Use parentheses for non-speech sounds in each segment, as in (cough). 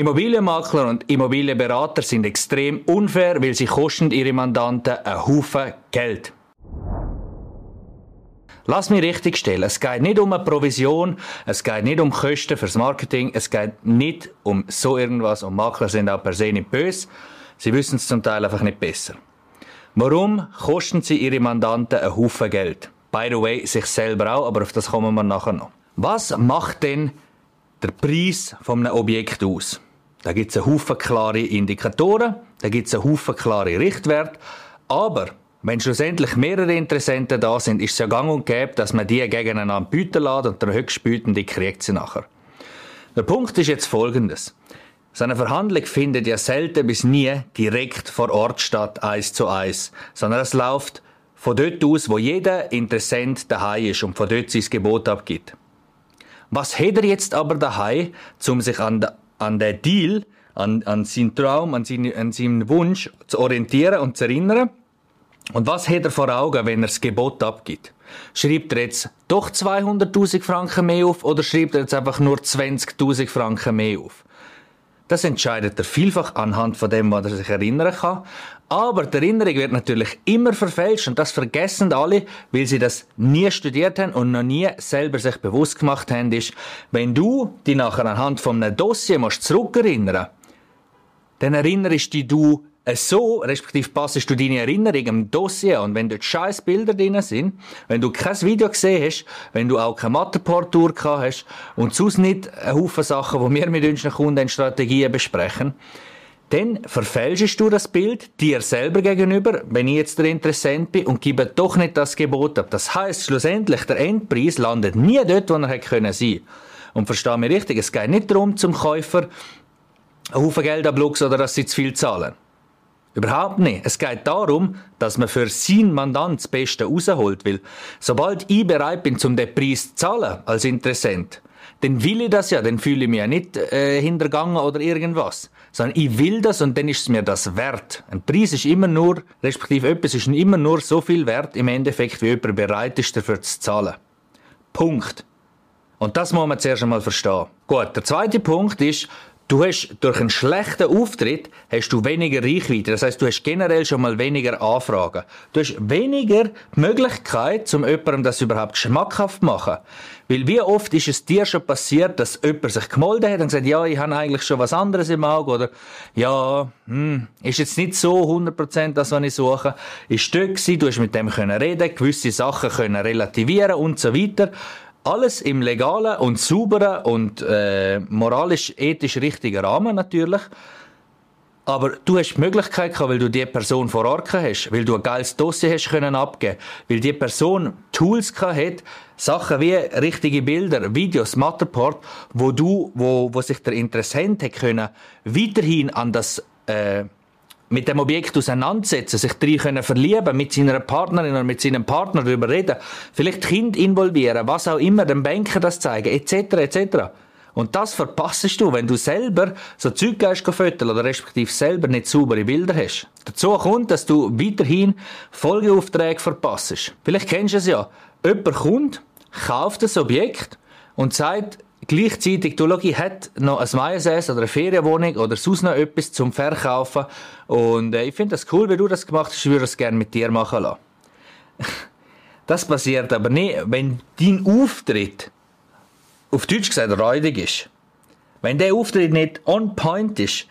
Immobilienmakler und Immobilienberater sind extrem unfair, weil sie kosten ihre Mandanten einen Haufen Geld. Lass mich richtig stellen. Es geht nicht um eine Provision, es geht nicht um Kosten fürs Marketing, es geht nicht um so irgendwas und Makler sind auch per se nicht böse. Sie wissen es zum Teil einfach nicht besser. Warum kosten sie ihre Mandanten einen Haufen Geld? By the way, sich selber auch, aber auf das kommen wir nachher noch. Was macht denn der Preis von einem Objekt aus? Da gibt es einen Haufen klare Indikatoren, da gibt es einen Haufen klare Richtwerte, aber wenn schlussendlich mehrere Interessenten da sind, ist es ja gang und gäbe, dass man die gegeneinander bieten lässt und der höchstbietende kriegt sie nachher. Der Punkt ist jetzt folgendes. So eine Verhandlung findet ja selten bis nie direkt vor Ort statt, eins zu eins, sondern es läuft von dort aus, wo jeder Interessent daheim ist und von dort sein Gebot abgibt. Was hat er jetzt aber daheim, um sich an, an den Deal, an, an seinen Traum, an, seine, an seinen Wunsch zu orientieren und zu erinnern? Und was hat er vor Augen, wenn er das Gebot abgibt? Schreibt er jetzt doch 200.000 Franken mehr auf oder schreibt er jetzt einfach nur 20.000 Franken mehr auf? Das entscheidet er vielfach anhand von dem, was er sich erinnern kann. Aber die Erinnerung wird natürlich immer verfälscht und das vergessen alle, weil sie das nie studiert haben und noch nie selber sich bewusst gemacht haben, ist, wenn du dich nachher anhand von einem Dossier musst zurückerinnern, dann erinnerst dich du so, respektive passest du deine Erinnerung im Dossier und wenn dort scheiß Bilder drin sind, wenn du kein Video gesehen hast, wenn du auch keine Matheportur gehabt hast und sonst nicht ein Haufen Sachen, die wir mit unseren Kunden in Strategien besprechen, dann verfälschst du das Bild dir selber gegenüber, wenn ich jetzt der Interessent bin und gebe doch nicht das Gebot ab. Das heißt schlussendlich, der Endpreis landet nie dort, wo er hätte können sein. Und verstehe mich richtig, es geht nicht darum, zum Käufer einen Haufen Geld abluchsen oder dass sie zu viel zahlen. Überhaupt nicht. Es geht darum, dass man für sein Mandant das Beste rausholt, weil sobald ich bereit bin, zum den Preis zu zahlen als Interessent, dann will ich das ja, dann fühle ich mich ja nicht äh, hintergangen oder irgendwas, sondern ich will das und dann ist es mir das wert. Ein Preis ist immer nur, respektive etwas ist immer nur so viel wert im Endeffekt, wie jemand bereit ist, dafür zu zahlen. Punkt. Und das muss man zuerst einmal verstehen. Gut, der zweite Punkt ist, Du hast durch einen schlechten Auftritt hast du weniger Reichweite. Das heißt, du hast generell schon mal weniger Anfragen. Du hast weniger Möglichkeit, um jemandem das überhaupt schmackhaft zu machen. Weil wie oft ist es dir schon passiert, dass jemand sich gemeldet hat und gesagt, ja, ich habe eigentlich schon was anderes im Auge oder ja, hm, ist jetzt nicht so 100% das, was ich suche. Ist gewesen, du hast mit dem können reden, gewisse Sachen können relativieren und so weiter. Alles im legalen und sauberen und äh, moralisch, ethisch richtigen Rahmen natürlich. Aber du hast die Möglichkeit gehabt, weil du die Person vor Ort hast, weil du ein geiles Dossier hast können abgeben, weil die Person Tools hat, Sachen wie richtige Bilder, Videos, Matterport, wo du, wo, wo sich der Interessent hat können, weiterhin an das, äh, mit dem Objekt auseinandersetzen, sich drin können verlieben, mit seiner Partnerin oder mit seinem Partner darüber reden, vielleicht Kind involvieren, was auch immer, dem Banker das zeigen, etc., etc. Und das verpassest du, wenn du selber so Zeug föteln oder respektive selber nicht saubere Bilder hast. Dazu kommt, dass du weiterhin Folgeaufträge verpassest. Vielleicht kennst du es ja. Jemand kommt, kauft das Objekt und sagt, Gleichzeitig, du schau, ich hätte noch ein Majestät oder eine Ferienwohnung oder sonst noch etwas zum Verkaufen. Und äh, ich finde das cool, wie du das gemacht hast. Ich würde es gerne mit dir machen lassen. (laughs) Das passiert aber nicht, wenn dein Auftritt, auf Deutsch gesagt, räudig ist. Wenn der Auftritt nicht on point ist,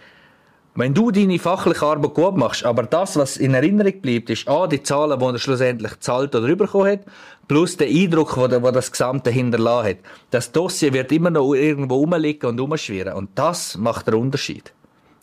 wenn du deine fachliche Arbeit gut machst, aber das, was in Erinnerung bleibt, ist A, die Zahlen, die er schlussendlich zahlt oder bekommen hat, plus der Eindruck, den das Gesamte hinterlassen hat. Das Dossier wird immer noch irgendwo rumliegen und rumschwirren. Und das macht den Unterschied.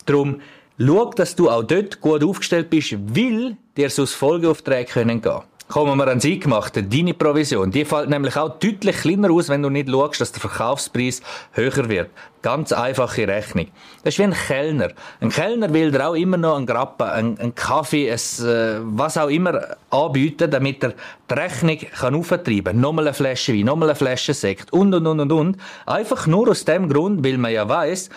Darum, schau, dass du auch dort gut aufgestellt bist, weil dir so Folgeaufträge können gehen. Kommen wir ans Eingemachte. Deine Provision, die fällt nämlich auch deutlich kleiner aus, wenn du nicht schaust, dass der Verkaufspreis höher wird. Ganz einfache Rechnung. Das ist wie ein Kellner. Ein Kellner will dir auch immer noch einen Grappen, einen, einen Kaffee, ein, äh, was auch immer anbieten, damit er die Rechnung kann auftreiben kann. Nochmal eine Flasche Wein, nochmal eine Flasche Sekt und, und, und, und, und. Einfach nur aus dem Grund, weil man ja weiß,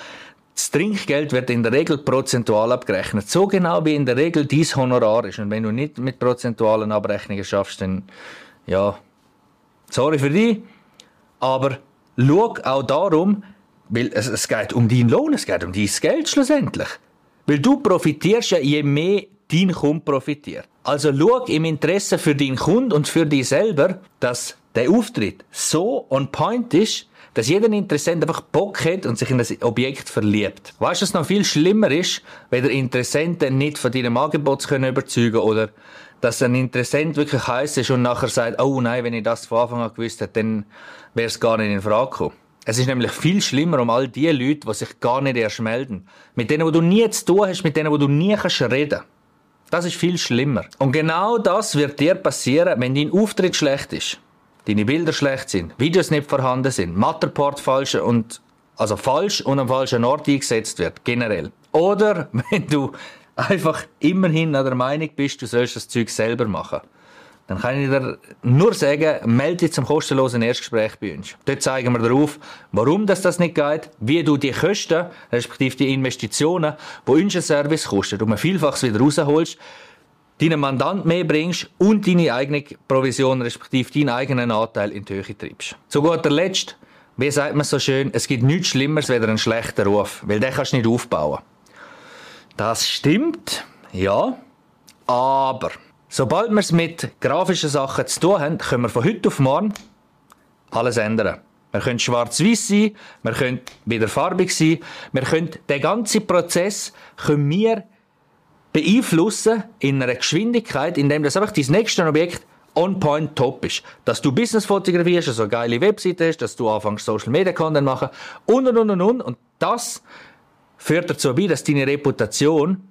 das Trinkgeld wird in der Regel prozentual abgerechnet. So genau wie in der Regel dies Honorar ist. Und wenn du nicht mit prozentualen Abrechnungen schaffst, dann, ja, sorry für dich. Aber schau auch darum, Weil es, es geht um deinen Lohn, es geht um dein Geld schlussendlich. Weil du profitierst ja, je mehr dein Kunde profitiert. Also schau im Interesse für deinen Kunden und für dich selber, dass der Auftritt so on point ist, dass jeder Interessent einfach Bock hat und sich in das Objekt verliebt. Weißt du, was noch viel schlimmer ist, wenn der Interessent nicht von deinem Angebot können überzeugen oder dass ein Interessent wirklich heiß ist und nachher sagt, oh nein, wenn ich das von Anfang an gewusst hätte, dann wäre es gar nicht in Frage gekommen. Es ist nämlich viel schlimmer um all die Leute, die sich gar nicht erst melden. Mit denen, wo du nie zu tun hast, mit denen, wo du nie kannst reden. Das ist viel schlimmer. Und genau das wird dir passieren, wenn dein Auftritt schlecht ist deine Bilder schlecht sind, Videos nicht vorhanden sind, Matterport falsch und also falsch und am falschen Ort eingesetzt wird, generell. Oder (laughs) wenn du einfach immerhin an der Meinung bist, du sollst das Zeug selber machen. Dann kann ich dir nur sagen, melde dich zum kostenlosen Erstgespräch bei uns. Dort zeigen wir darauf, warum das, das nicht geht, wie du die Kosten, respektive die Investitionen, die unser Service kostet, um ein Vielfaches wieder rausholst, deinen Mandant mehr bringst und deine eigene Provision, respektive deinen eigenen Anteil in die Höhe treibst. Zu guter Letzt, wie sagt man so schön, es gibt nichts Schlimmeres als einen schlechten Ruf, weil den kannst du nicht aufbauen. Das stimmt, ja, aber sobald wir es mit grafischen Sachen zu tun haben, können wir von heute auf morgen alles ändern. Wir können schwarz-weiß sein, wir können wieder farbig sein, wir können den ganzen Prozess können wir beeinflussen in einer Geschwindigkeit, indem das einfach dein nächste Objekt on point top ist. Dass du Business fotografierst, also eine geile Webseite hast, dass du anfängst Social Media Content machen und und und und und. Und das führt dazu bei, dass deine Reputation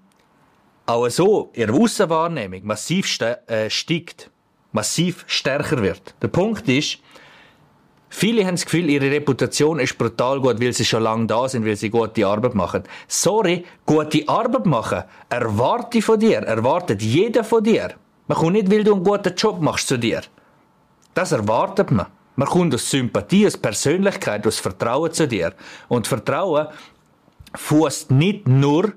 auch so in der Aussenwahrnehmung massiv äh, steigt, massiv stärker wird. Der Punkt ist, Viele haben das Gefühl, ihre Reputation ist brutal gut, weil sie schon lange da sind, weil sie gute Arbeit machen. Sorry, gute Arbeit machen erwarte von dir, erwartet jeder von dir. Man kommt nicht, weil du einen guten Job machst zu dir. Das erwartet man. Man kommt aus Sympathie, aus Persönlichkeit, aus Vertrauen zu dir. Und Vertrauen fußt nicht nur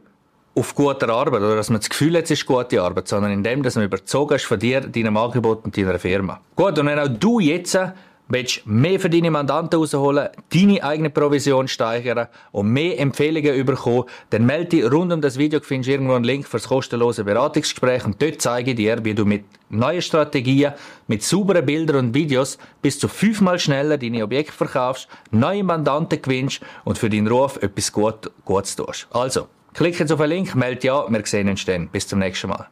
auf guter Arbeit oder dass man das Gefühl hat, es ist gute Arbeit, sondern in dem, dass man überzogen ist von dir, deinem Angebot und deiner Firma. Gut, und wenn auch du jetzt willst mehr für deine Mandanten rausholen, deine eigene Provision steigern und mehr Empfehlungen bekommen, dann melde dich rund um das Video, du findest irgendwo einen Link für das kostenlose Beratungsgespräch und dort zeige ich dir, wie du mit neuen Strategien, mit sauberen Bildern und Videos bis zu fünfmal schneller deine Objekte verkaufst, neue Mandanten gewinnst und für deinen Ruf etwas gut, Gutes tust. Also, klick jetzt auf den Link, melde ja, wir sehen uns dann. Bis zum nächsten Mal.